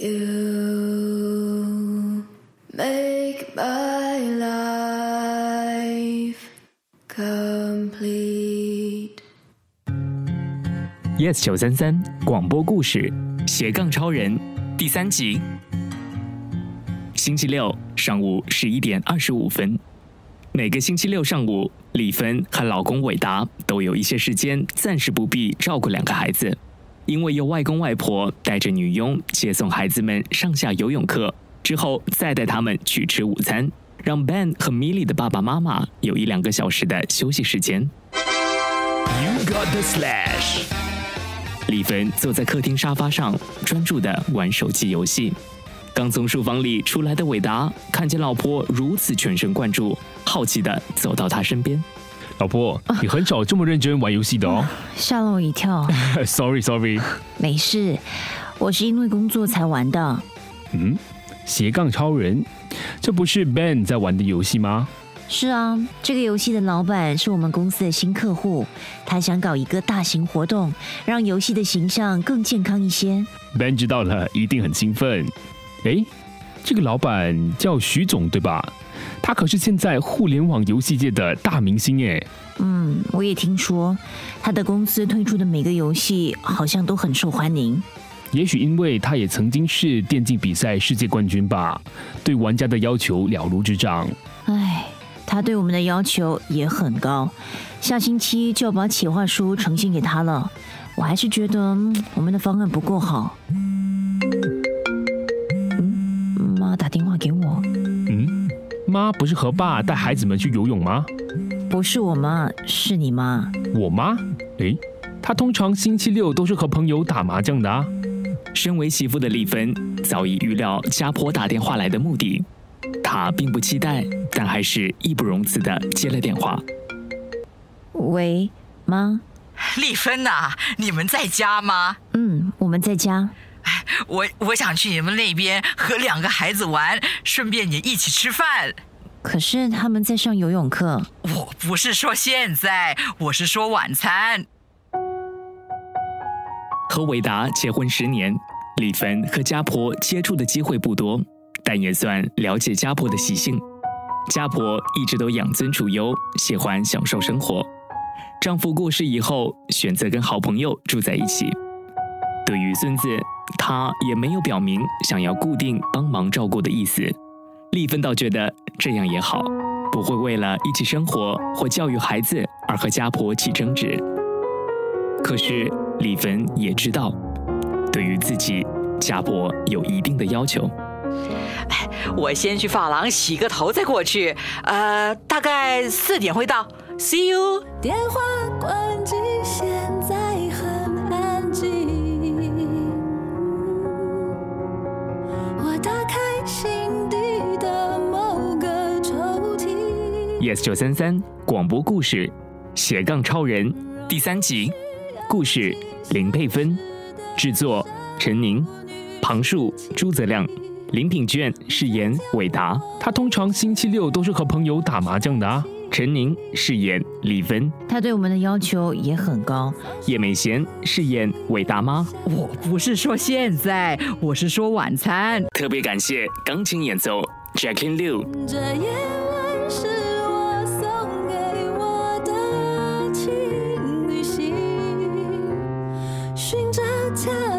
You make my life complete. Yes 九三三广播故事斜杠超人第三集。星期六上午十一点二十五分，每个星期六上午，李芬和老公伟达都有一些时间，暂时不必照顾两个孩子。因为由外公外婆带着女佣接送孩子们上下游泳课，之后再带他们去吃午餐，让 Ben 和 Milly 的爸爸妈妈有一两个小时的休息时间。You got the slash。李芬坐在客厅沙发上，专注的玩手机游戏。刚从书房里出来的伟达看见老婆如此全神贯注，好奇的走到她身边。老婆，你很少这么认真玩游戏的哦。吓了我一跳。Sorry，Sorry。没事，我是因为工作才玩的。嗯，斜杠超人，这不是 Ben 在玩的游戏吗？是啊，这个游戏的老板是我们公司的新客户，他想搞一个大型活动，让游戏的形象更健康一些。Ben 知道了，一定很兴奋。诶，这个老板叫徐总对吧？他可是现在互联网游戏界的大明星耶。嗯，我也听说他的公司推出的每个游戏好像都很受欢迎。也许因为他也曾经是电竞比赛世界冠军吧，对玩家的要求了如指掌。哎，他对我们的要求也很高，下星期就要把企划书呈现给他了。我还是觉得、嗯我们的方案不够好。嗯，妈打电话妈不是和爸带孩子们去游泳吗？不是我妈，是你妈。我妈？诶，她通常星期六都是和朋友打麻将的啊。身为媳妇的丽芬早已预料家婆打电话来的目的，她并不期待，但还是义不容辞的接了电话。喂，妈，丽芬呐、你们在家吗？嗯，我们在家。我我想去你们那边和两个孩子玩，顺便也一起吃饭。可是他们在上游泳课。我不是说现在，我是说晚餐。和伟达结婚十年，李芬和家婆接触的机会不多，但也算了解家婆的习性。家婆一直都养尊处优，喜欢享受生活。丈夫过世以后，选择跟好朋友住在一起。对于孙子，他也没有表明想要固定帮忙照顾的意思。丽芬倒觉得这样也好，不会为了一起生活或教育孩子而和家婆起争执。可是李芬也知道，对于自己，家婆有一定的要求。我先去发廊洗个头再过去，呃，大概四点会到。See you。电话关机，Yes 九三三广播故事斜杠超人第三集，故事林佩芬，制作陈宁，旁述朱泽亮，林品卷饰演伟达，他通常星期六都是和朋友打麻将的啊。陈宁饰演李芬，他对我们的要求也很高。叶美贤饰演伟大妈。我不是说现在，我是说晚餐。特别感谢钢琴演奏 Jacqueline Liu。撒娇